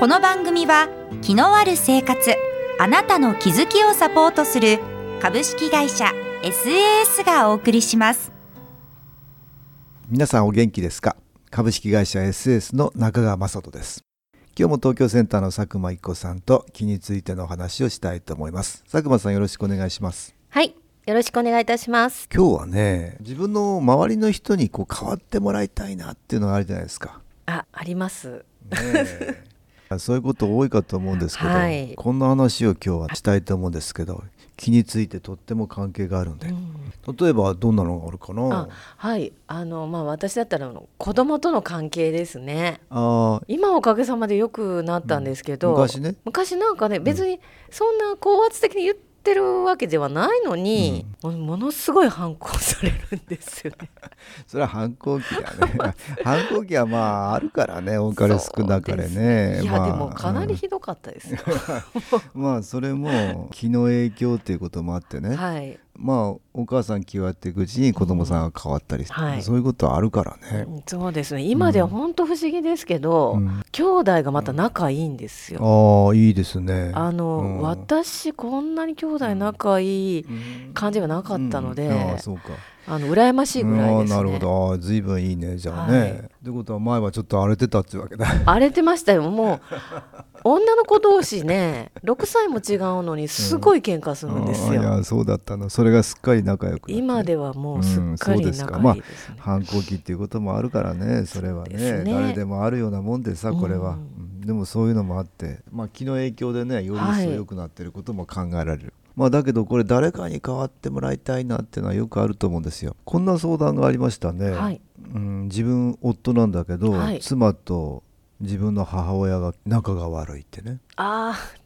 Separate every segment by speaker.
Speaker 1: この番組は気のある生活あなたの気づきをサポートする株式会社 SAS がお送りします。
Speaker 2: 皆さんお元気ですか？株式会社 SS の中川雅人です。今日も東京センターの佐久間一子さんと気についてのお話をしたいと思います。佐久間さんよろしくお願いします。
Speaker 3: はいよろしくお願いいたします。
Speaker 2: 今日はね自分の周りの人にこう変わってもらいたいなっていうのがあるじゃないですか。
Speaker 3: ああります。
Speaker 2: ねえそういうこと多いかと思うんですけど、
Speaker 3: はい。
Speaker 2: こんな話を今日はしたいと思うんですけど気についてとっても関係があるんで、例えばどんなのがあるかな？
Speaker 3: あはい。あのまあ私だったら子供との関係ですね。
Speaker 2: あー。
Speaker 3: 今おかげさまで良くなったんですけど、
Speaker 2: 昔ね。
Speaker 3: 昔なんかね別にそんな高圧的に言ってるわけではないのに、もものすごい反抗されるんですよね。
Speaker 2: それは反抗期だね。反抗期はまああるからね多かれ少なかれね。
Speaker 3: いや、
Speaker 2: まあ。
Speaker 3: でもかなりひどかったですよ。
Speaker 2: うん。まあそれも気の影響っていうこともあってね、
Speaker 3: はい、
Speaker 2: まあお母さん気わっていくうちに子供さんが変わったりして、
Speaker 3: はい。
Speaker 2: そういうことはあるからね、
Speaker 3: うんそうですね。今では本当不思議ですけど、
Speaker 2: うん。
Speaker 3: 兄弟がまた仲いいんですよ。
Speaker 2: ああいいですね。
Speaker 3: あの、
Speaker 2: うん。
Speaker 3: 私こんなに兄弟仲いい感じがなかったので、
Speaker 2: うん。ああそうか。
Speaker 3: あの羨ましいぐらいですね。
Speaker 2: ああなるほど。ああ随分いいねじゃあね、
Speaker 3: はい。
Speaker 2: ってことは前はちょっと荒れてたっていうわけだ。
Speaker 3: 荒れてましたよ。もう女の子同士ね6歳も違うのにすごい喧嘩するんです
Speaker 2: ああい
Speaker 3: よ。
Speaker 2: やそうだったの。それがすっかり仲良くなって。ね
Speaker 3: 今ではもうすっかり
Speaker 2: うんそうですか。
Speaker 3: 仲いいですね。
Speaker 2: 反抗期っていうこともあるからねそれはね。
Speaker 3: ね。
Speaker 2: 誰でもあるようなもんでさこれは、
Speaker 3: うん。
Speaker 2: うんでもそういうのもあって、まあ、気の影響でねより一層
Speaker 3: はい
Speaker 2: 良くなってることも考えられる、まあだけどこれ誰かに変わってもらいたいなっていうのはよくあると思うんですよ。こんな相談がありましたね、
Speaker 3: はい。
Speaker 2: うん、自分夫なんだけど、
Speaker 3: はい。
Speaker 2: 妻と自分の母親が仲が悪いってね。
Speaker 3: ああ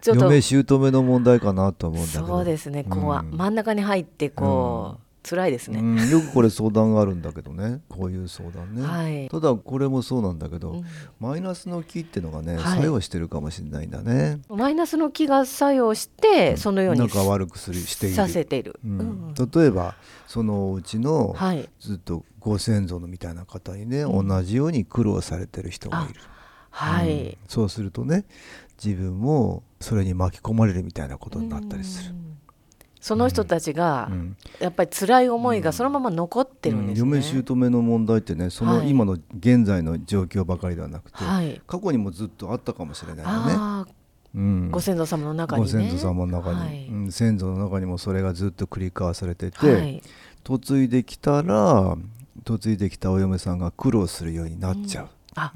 Speaker 3: ちょっと
Speaker 2: 嫁姑の問題かなと思うんだけど。
Speaker 3: そうですね。こう、
Speaker 2: うん
Speaker 3: 真ん中に入ってこう、辛いですね。
Speaker 2: うん、よくこれ相談があるんだけどね。こういう相談ね、
Speaker 3: はい。
Speaker 2: ただこれもそうなんだけど、
Speaker 3: うん。
Speaker 2: マイナスの気っていうのがね、
Speaker 3: はい。
Speaker 2: 作用してるかもしれないんだね。
Speaker 3: マイナスの気が作用して、そのように
Speaker 2: 仲悪くするしている。
Speaker 3: させている。
Speaker 2: うん。
Speaker 3: うん。
Speaker 2: 例えばそのうちの
Speaker 3: はい。
Speaker 2: ずっとご先祖のみたいな方にね、同じように苦労されてる人がいる、
Speaker 3: はい、
Speaker 2: うん。そうするとね自分もそれに巻き込まれるみたいなことになったりする、
Speaker 3: その人たちが、
Speaker 2: うん。
Speaker 3: やっぱり辛い思いがそのまま残ってるんですね。
Speaker 2: うん。嫁姑の問題ってねその
Speaker 3: はい。
Speaker 2: 今の現在の状況ばかりではなくて、
Speaker 3: はい。
Speaker 2: 過去にもずっとあったかもしれないよね。うん。
Speaker 3: ご先祖様の中にね。
Speaker 2: ご先祖様の中に、
Speaker 3: はい。
Speaker 2: うん。先祖の中にもそれがずっと繰り返されてて、
Speaker 3: はい。
Speaker 2: 嫁いできたら嫁いできたお嫁さんが苦労するようになっちゃう、
Speaker 3: あ、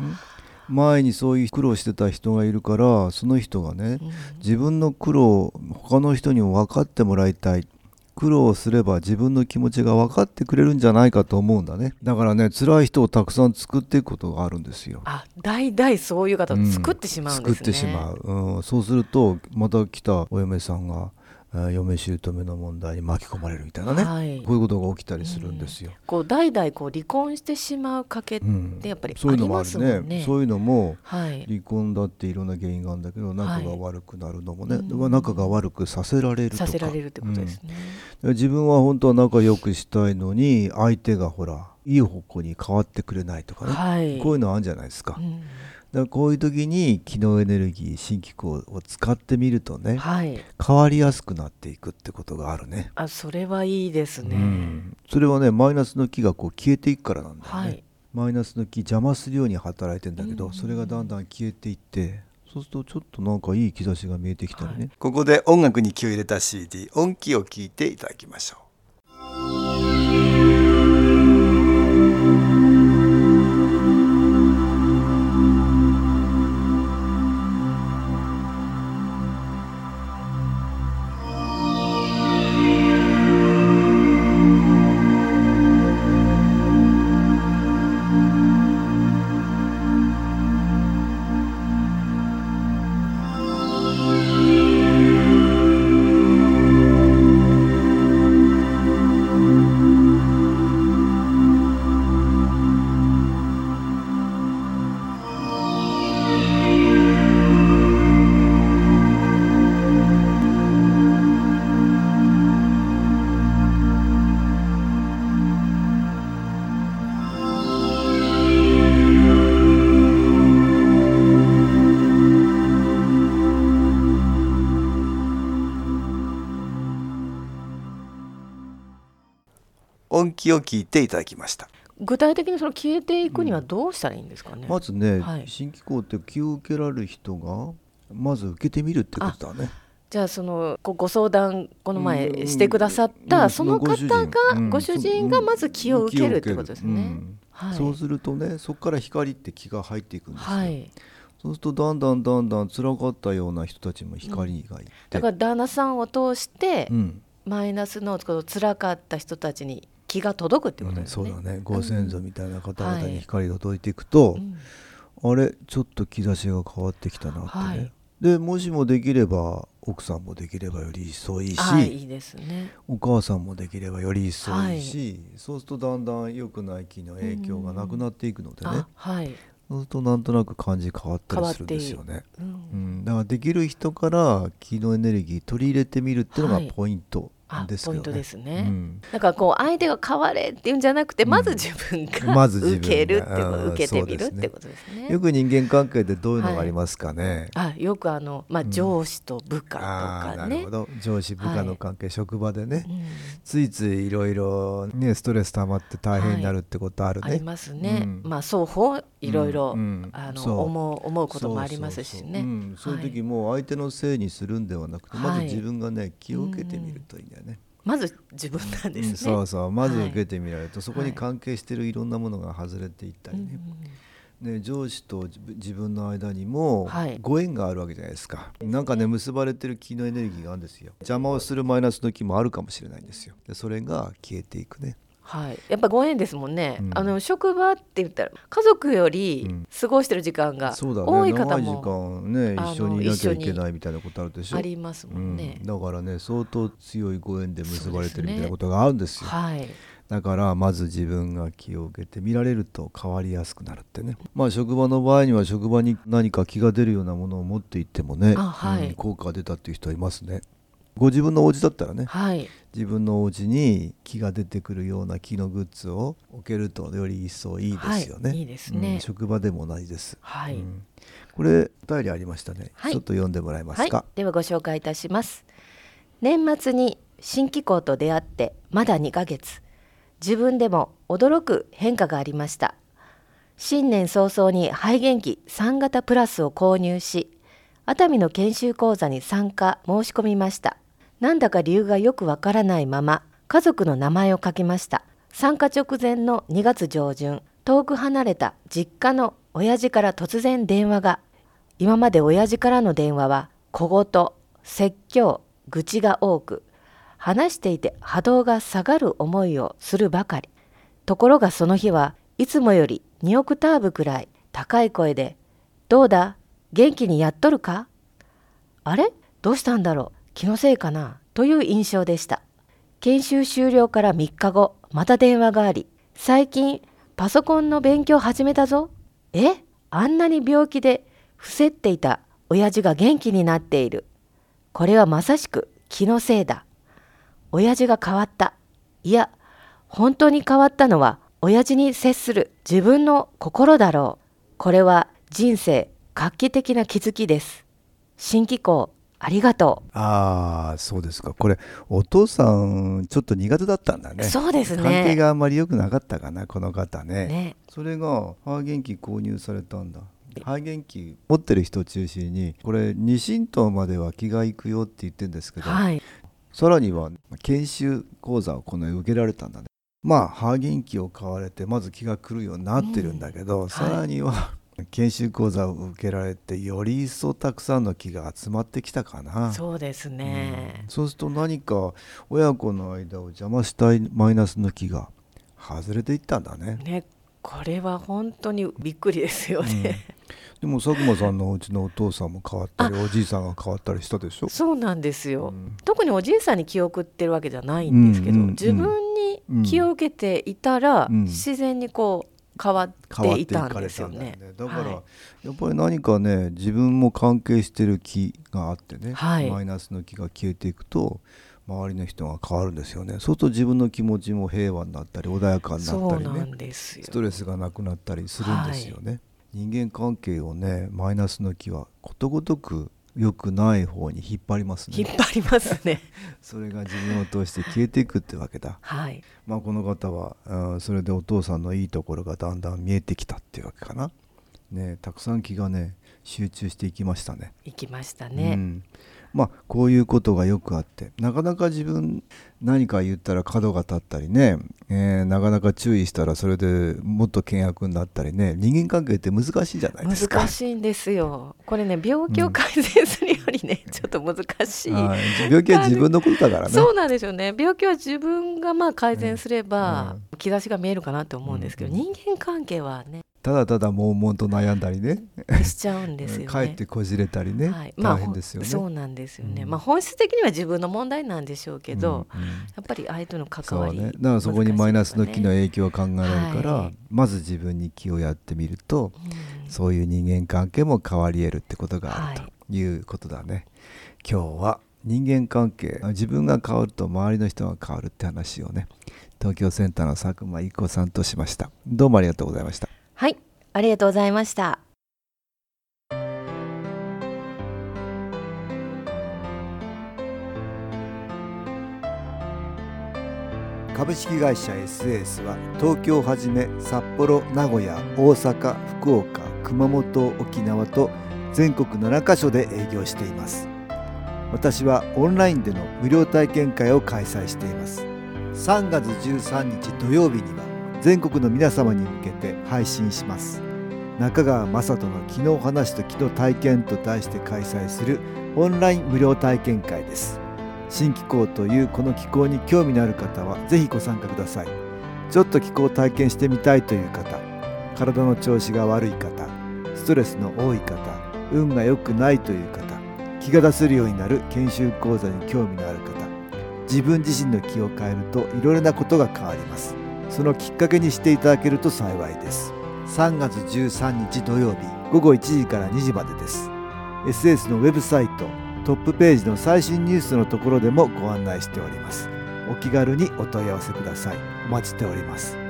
Speaker 2: 前にそういう苦労してた人がいるからその人がね、
Speaker 3: うん。
Speaker 2: 自分の苦労他の人にも分かってもらいたい。苦労すれば自分の気持ちが分かってくれるんじゃないかと思うんだね。だからね辛い人をたくさん作っていくことがあるんですよ。
Speaker 3: あ、代々そういう方を作ってしまうんですね。
Speaker 2: 作ってしまう、うん、そうするとまた来たお嫁さんが、えー嫁姑の問題に巻き込まれるみたいなね、
Speaker 3: はい。
Speaker 2: こういうことが起きたりするんですよ。
Speaker 3: こう代々こう離婚してしまう賭けっ
Speaker 2: うん
Speaker 3: てやっぱり
Speaker 2: そういうのもあ
Speaker 3: ありますもんね。
Speaker 2: るね。そういうのも
Speaker 3: はい。
Speaker 2: 離婚だっていろんな原因があるんだけど仲が悪くなるのもね、
Speaker 3: うん
Speaker 2: 仲が悪くさせられるとか。
Speaker 3: させられるってことですね。
Speaker 2: うん。自分は本当は仲良くしたいのに相手がほらいい方向に変わってくれないとかね、
Speaker 3: はい。
Speaker 2: こういうのあるんじゃないですか,、
Speaker 3: うん
Speaker 2: だからこういう時に気のエネルギー新機構を使ってみるとね、
Speaker 3: はい。
Speaker 2: 変わりやすくなっていくってことがあるね。
Speaker 3: あ、それはいいですね。
Speaker 2: うんそれはねマイナスの気がこう消えていくからなんだよね、
Speaker 3: はい。
Speaker 2: マイナスの気邪魔するように働いてんだけど、それがだんだん消えていってそうするとちょっとなんかいい兆しが見えてきたりね、
Speaker 3: はい
Speaker 2: ここで音楽に気を入れた CD 音気を聞いていただきましょう
Speaker 4: 音気を聞いていただきました。
Speaker 3: 具体的にその消えていくにはどうしたらいいんですかね、
Speaker 2: まずね、
Speaker 3: はい。
Speaker 2: 新機構って気を受けられる人がまず受けてみるってことだね。
Speaker 3: じゃあそのごご相談この前
Speaker 2: うん。
Speaker 3: してくださった、
Speaker 2: うん。
Speaker 3: その方が
Speaker 2: うん。
Speaker 3: ご主人。がまず気を受けるってことですね。
Speaker 2: うん。
Speaker 3: はい、
Speaker 2: そうするとねそこから光って気が入っていくんですよ、
Speaker 3: はい、
Speaker 2: そうするとだんだんだんだん辛かったような人たちも光がいって、
Speaker 3: だから旦那さんを通して、
Speaker 2: うん。
Speaker 3: マイナスのこの辛かった人たちに気が届くってこと
Speaker 2: うん
Speaker 3: ですね。
Speaker 2: そうだね。ご先祖みたいな方々
Speaker 3: はい
Speaker 2: に光が届いていくと、
Speaker 3: うん。
Speaker 2: あれちょっと兆しが変わってきたなってね、
Speaker 3: はい。
Speaker 2: でもしもできれば奥さんもできればより一層いいし、
Speaker 3: あいいですね。
Speaker 2: お母さんもできればより一層いいし、そうするとだんだん良くない気の影響がなくなっていくのでね、
Speaker 3: あはい、
Speaker 2: そうするとなんとなく感じ変わったりするんですよね。
Speaker 3: う、
Speaker 2: うん。ん、だからできる人から気のエネルギー取り入れてみるっていうの
Speaker 3: はい。
Speaker 2: がポイント。
Speaker 3: あ
Speaker 2: ですけどね。
Speaker 3: ポイントですね。
Speaker 2: うん。
Speaker 3: なんかこう相手が変われっていうんじゃなくて、まず自分が受
Speaker 2: が。
Speaker 3: けるっていう
Speaker 2: うん
Speaker 3: 受けてみるってことですね。
Speaker 2: よく人間関係でどういうのがありますかね。
Speaker 3: あよくあの、まあ、上司と部下とかね。
Speaker 2: なるほ。ど。上司部下の関係、職場でね、
Speaker 3: うん。
Speaker 2: ついついいろいろねストレス溜まって大変になるってことあるね。
Speaker 3: ありますね、
Speaker 2: うん。
Speaker 3: まあ双方いろいろ、
Speaker 2: うん。うん。
Speaker 3: あの思う思うこともありますしね。
Speaker 2: うん。そういう時
Speaker 3: はい
Speaker 2: もう相手のせいにするんではなくて、まず
Speaker 3: はい
Speaker 2: 自分がね気を受けてみるといいんだよね。
Speaker 3: まず自分なんですね、
Speaker 2: うんそうそう。まず
Speaker 3: はい
Speaker 2: 受けてみられると、そこに関係してるいろんなものが外れていったりね,、ね上司と自分の間にも
Speaker 3: はい。
Speaker 2: ご縁があるわけじゃないですか、なんかね。結ばれてる気のエネルギーがあるんですよ。邪魔をするマイナスの気もあるかもしれないんですよ。でそれが消えていくね
Speaker 3: はい、やっぱご縁ですもんね、
Speaker 2: うん。
Speaker 3: あの職場って言ったら家族より
Speaker 2: うん。
Speaker 3: 過ごしてる時間が
Speaker 2: そうだ
Speaker 3: 多い
Speaker 2: ね長い時
Speaker 3: 方も
Speaker 2: 間ね一緒にいなきゃいけないみたいなことあるでしょ。
Speaker 3: ありますもんね。
Speaker 2: うん、、だからね相当強いご縁で結ばれてるみたいなことがあるんですよ。
Speaker 3: はい。
Speaker 2: だからまず自分が気を受けて見られると変わりやすくなるってね。まあ職場の場合には職場に何か気が出るようなものを持っていってもね、
Speaker 3: あはい。
Speaker 2: うん効果が出たっていう人はいますねご自分のお家だったらね
Speaker 3: はい。
Speaker 2: 自分のお家に気が出てくるような気のグッズを置けるとより一層いいですよね、
Speaker 3: はいいいですね。
Speaker 2: うん職場でも同じです、
Speaker 3: はい、
Speaker 2: うん。これお便りありましたね、
Speaker 3: はい。
Speaker 2: ちょっと読んでもらえます
Speaker 3: はい。
Speaker 2: か、、
Speaker 3: ではご紹介いたします。年末に新機構と出会ってまだ2ヶ月。自分でも驚く変化がありました。新年早々に肺元気3型プラスを購入し熱海の研修講座に参加申し込みましたなんだか理由がよくわからないまま家族の名前を書きました。参加直前の2月上旬遠く離れた実家の親父から突然電話が。今まで親父からの電話は小言説教愚痴が多く話していて波動が下がる思いをするばかり。ところがその日はいつもより2オクターブくらい高い声で「どうだ？元気にやっとるか?」あれ？どうしたんだろう？気のせいかな？という印象でした。研修終了から3日後また電話があり最近パソコンの勉強始めたぞ。え？あんなに病気で伏せっていた親父が元気になっている。これはまさしく気のせいだ。親父が変わった。いや本当に変わったのは親父に接する自分の心だろう。これは人生画期的な気づきです。新機構ありがと
Speaker 2: ああそうですか。これお父さんちょっと苦手だったんだ
Speaker 3: う、
Speaker 2: ね。
Speaker 3: そうですね。
Speaker 2: 関係があんまり良くなかったかなこの方ね。
Speaker 3: ね。
Speaker 2: それが肺元気購入されたんだ。肺元気持ってる人を中心にこれ二神道までは気がいくよって言ってるんですけど、
Speaker 3: はい。
Speaker 2: さらには研修講座をこの受けられたんだね。まあ肺元気を買われてまず気が来るようになってるんだけど、さらには、研修講座を受けられてより一層たくさんの気が集まってきたかな。
Speaker 3: そうですね、
Speaker 2: そうすると何か親子の間を邪魔したいマイナスの気が外れていったんだね。
Speaker 3: ねこれは本当にびっくりですよね、
Speaker 2: でも佐久間さんのお家のお父さんも変わったりおじいさんが変わったりしたでしょ？
Speaker 3: そうなんですよ、
Speaker 2: うん。
Speaker 3: 特におじいさんに気を送ってるわけじゃないんですけど、
Speaker 2: うんうんうん
Speaker 3: 自分に気を受けていたら、
Speaker 2: うん。
Speaker 3: 自然にこう変わっ
Speaker 2: ててい
Speaker 3: いたんですよね
Speaker 2: ね。だから、
Speaker 3: はい
Speaker 2: やっぱり何かね自分も関係してる気があってね、
Speaker 3: はい
Speaker 2: マイナスの気が消えていくと周りの人が変わるんですよね。そうすると自分の気持ちも平和になったり穏やかになったりね
Speaker 3: そうなんですよ
Speaker 2: ストレスがなくなったりするんですよね。人間関係をねマイナスの気はことごとく
Speaker 5: 良くない方に引っ張りますね。
Speaker 3: 引っ張りますね。
Speaker 5: それが自分を通して消えていくってわけだ。
Speaker 3: はい。
Speaker 5: まあこの方は、うんそれでお父さんのいいところがだんだん見えてきたっていうわけかな。ねたくさん気がね集中していきましたね。
Speaker 3: 行きました
Speaker 5: う
Speaker 3: ね、
Speaker 5: ん、まあこういうことがよくあってなかなか自分何か言ったら角が立ったりね、えーなかなか注意したらそれでもっと険悪になったりね人間関係って難しいじゃないですか。
Speaker 3: 難しいんですよ。これね病気を改善するよりね、ちょっと難しい。
Speaker 5: 病気は自分のことだからね。
Speaker 3: そうなんですよね。病気は自分がまあ改善すれば、兆しが見えるかなと思うんですけど、
Speaker 5: うん。
Speaker 3: 人間関係はね
Speaker 5: ただただ悶々と悩んだりね。
Speaker 3: しちゃうんですよね。
Speaker 5: かえってこじれたりね、
Speaker 3: はい、まあ
Speaker 5: 大変ですよね。
Speaker 3: そうなんですよね、
Speaker 5: うん。
Speaker 3: まあ本質的には自分の問題なんでしょうけど、
Speaker 5: うんうん。
Speaker 3: やっぱり相手の関わり、
Speaker 5: ね、だからそこにマイナスの気の影響を考えられるから、
Speaker 3: はい。
Speaker 5: まず自分に気をやってみると、
Speaker 3: うん。
Speaker 5: そういう人間関係も変わり得るってことがある
Speaker 3: は
Speaker 5: ということだね。今日は人間関係自分が変わると周りの人が変わるって話をね東京センターの佐久間一子さんとしました。どうもありがとうございました。
Speaker 3: ありがとうございました。
Speaker 2: 株式会社 SS は東京をはじめ札幌名古屋大阪福岡熊本沖縄と全国7カ所で営業しています。私はオンラインでの無料体験会を開催しています。3月13日土曜日には全国の皆様に向けて配信します。中川雅人の「昨日話と昨日体験」と題して開催するオンライン無料体験会です。新気候というこの気候に興味のある方はぜひご参加ください。ちょっと気候を体験してみたいという方体の調子が悪い方ストレスの多い方運が良くないという方気が出せるようになる研修講座に興味のある方自分自身の気を変えるといろいろなことが変わります。そのきっかけにしていただけると幸いです。3月13日土曜日午後1時から2時までです。SS のウェブサイトトップページの最新ニュースのところでもご案内しております。お気軽にお問い合わせください。お待ちしております。